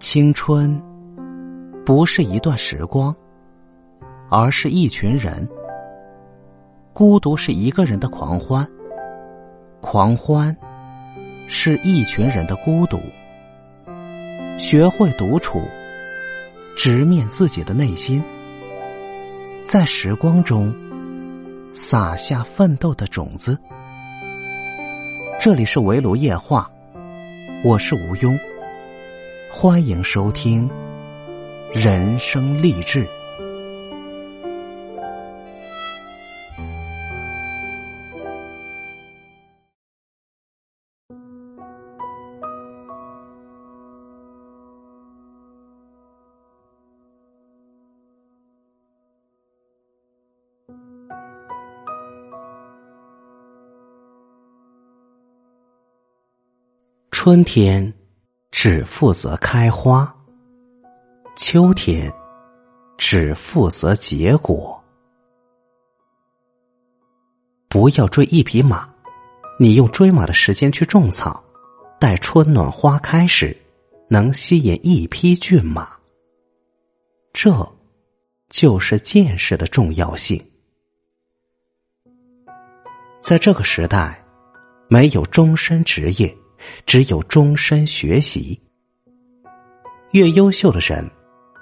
青春不是一段时光，而是一群人。孤独是一个人的狂欢，狂欢是一群人的孤独。学会独处，直面自己的内心，在时光中撒下奋斗的种子。这里是围炉夜话，我是吴庸。欢迎收听人生励志。春天。只负责开花，秋天只负责结果。不要追一匹马，你用追马的时间去种草，待春暖花开时，能吸引一匹骏马。这，就是见识的重要性。在这个时代，没有终身职业。只有终身学习。越优秀的人，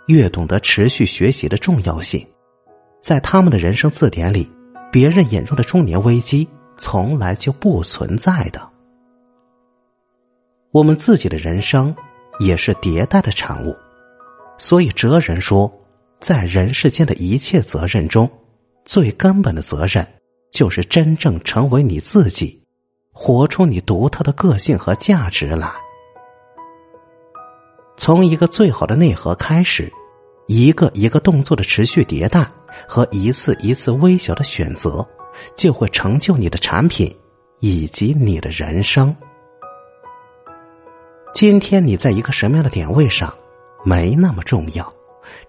越懂得持续学习的重要性。在他们的人生字典里，别人眼中的中年危机从来就不存在的。我们自己的人生也是迭代的产物，所以哲人说，在人世间的一切责任中，最根本的责任就是真正成为你自己。活出你独特的个性和价值来。从一个最好的内核开始，一个一个动作的持续迭代和一次一次微小的选择，就会成就你的产品以及你的人生。今天你在一个什么样的点位上，没那么重要，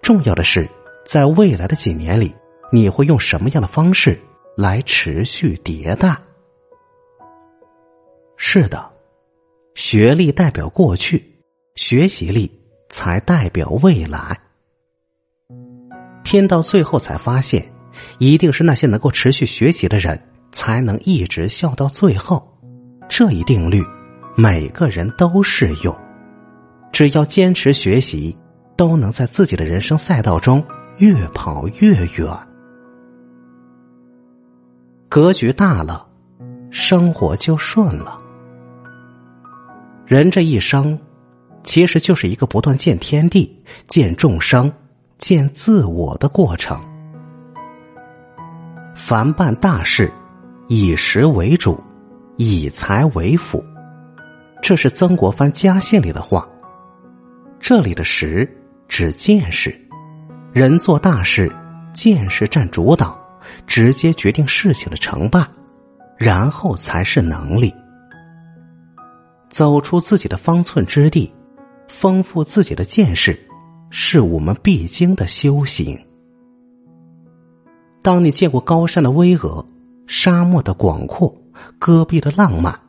重要的是在未来的几年里，你会用什么样的方式来持续迭代。是的，学历代表过去，学习力才代表未来。拼到最后才发现，一定是那些能够持续学习的人，才能一直笑到最后。这一定律，每个人都适用。只要坚持学习，都能在自己的人生赛道中越跑越远。格局大了，生活就顺了。人这一生，其实就是一个不断见天地、见众生、见自我的过程。凡办大事，以实为主，以财为辅，这是曾国藩家信里的话。这里的“实”指见识，人做大事，见识占主导，直接决定事情的成败，然后才是能力。走出自己的方寸之地，丰富自己的见识，是我们必经的修行。当你见过高山的巍峨、沙漠的广阔、戈壁的浪漫，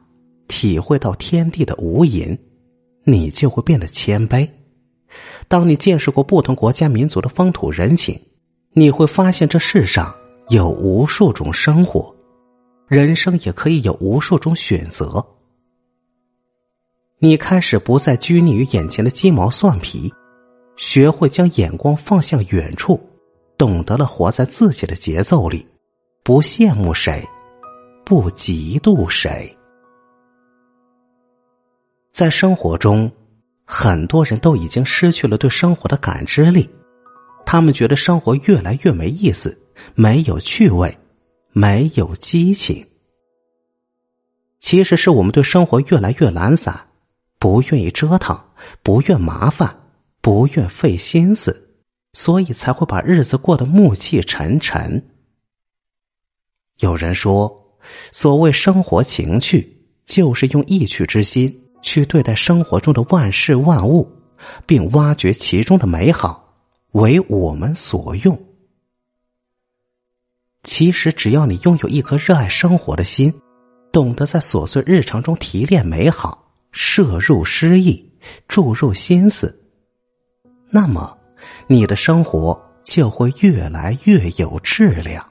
体会到天地的无垠，你就会变得谦卑；当你见识过不同国家民族的风土人情，你会发现这世上有无数种生活，人生也可以有无数种选择。你开始不再拘泥于眼前的鸡毛蒜皮，学会将眼光放向远处，懂得了活在自己的节奏里，不羡慕谁，不嫉妒谁。在生活中，很多人都已经失去了对生活的感知力，他们觉得生活越来越没意思，没有趣味，没有激情。其实是我们对生活越来越懒散。不愿意折腾，不愿麻烦，不愿费心思，所以才会把日子过得暮气沉沉。有人说，所谓生活情趣，就是用意趣之心去对待生活中的万事万物，并挖掘其中的美好，为我们所用。其实，只要你拥有一颗热爱生活的心，懂得在琐碎日常中提炼美好。摄入诗意，注入心思，那么你的生活就会越来越有质量。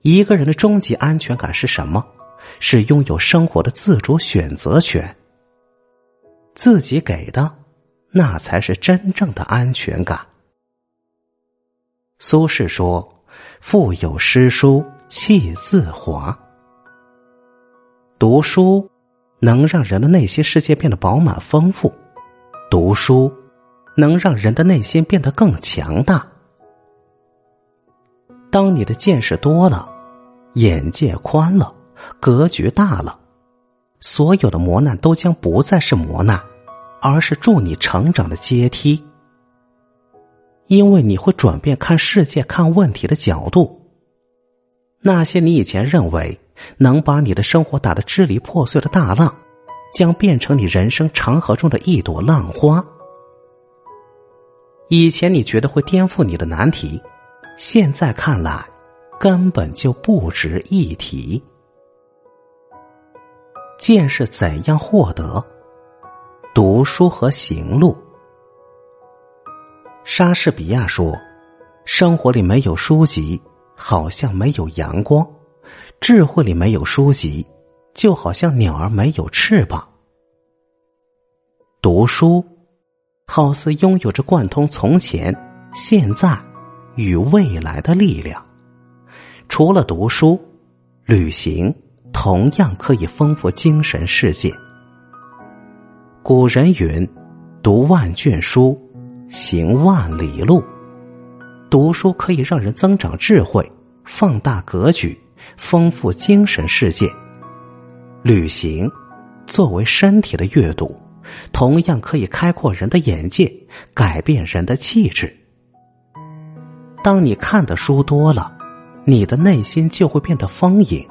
一个人的终极安全感是什么？是拥有生活的自主选择权。自己给的，那才是真正的安全感。苏轼说：“腹有诗书气自华。”读书能让人的内心世界变得饱满丰富，读书能让人的内心变得更强大。当你的见识多了。眼界宽了，格局大了，所有的磨难都将不再是磨难，而是助你成长的阶梯。因为你会转变看世界、看问题的角度。那些你以前认为能把你的生活打得支离破碎的大浪，将变成你人生长河中的一朵浪花。以前你觉得会颠覆你的难题，现在看来。根本就不值一提。见识怎样获得？读书和行路。莎士比亚说：“生活里没有书籍，好像没有阳光；智慧里没有书籍，就好像鸟儿没有翅膀。”读书，好似拥有着贯通从前、现在与未来的力量。除了读书，旅行同样可以丰富精神世界。古人云：“读万卷书，行万里路。”读书可以让人增长智慧，放大格局，丰富精神世界。旅行作为身体的阅读，同样可以开阔人的眼界，改变人的气质。当你看的书多了。你的内心就会变得丰盈，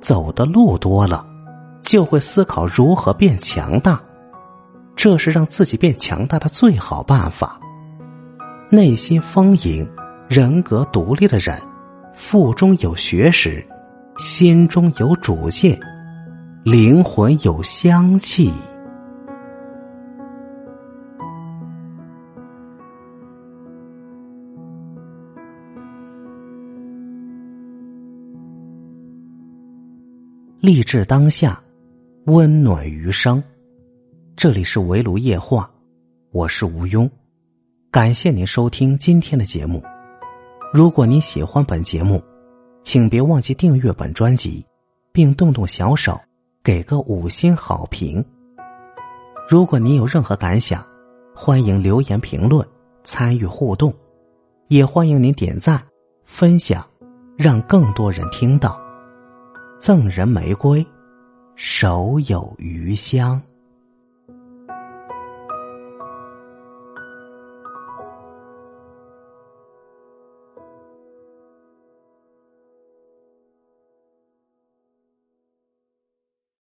走的路多了，就会思考如何变强大，这是让自己变强大的最好办法。内心丰盈、人格独立的人，腹中有学识，心中有主见，灵魂有香气。励志当下，温暖余生。这里是围炉夜话，我是吴庸。感谢您收听今天的节目。如果您喜欢本节目，请别忘记订阅本专辑，并动动小手给个五星好评。如果您有任何感想，欢迎留言评论参与互动，也欢迎您点赞分享，让更多人听到。赠人玫瑰，手有余香。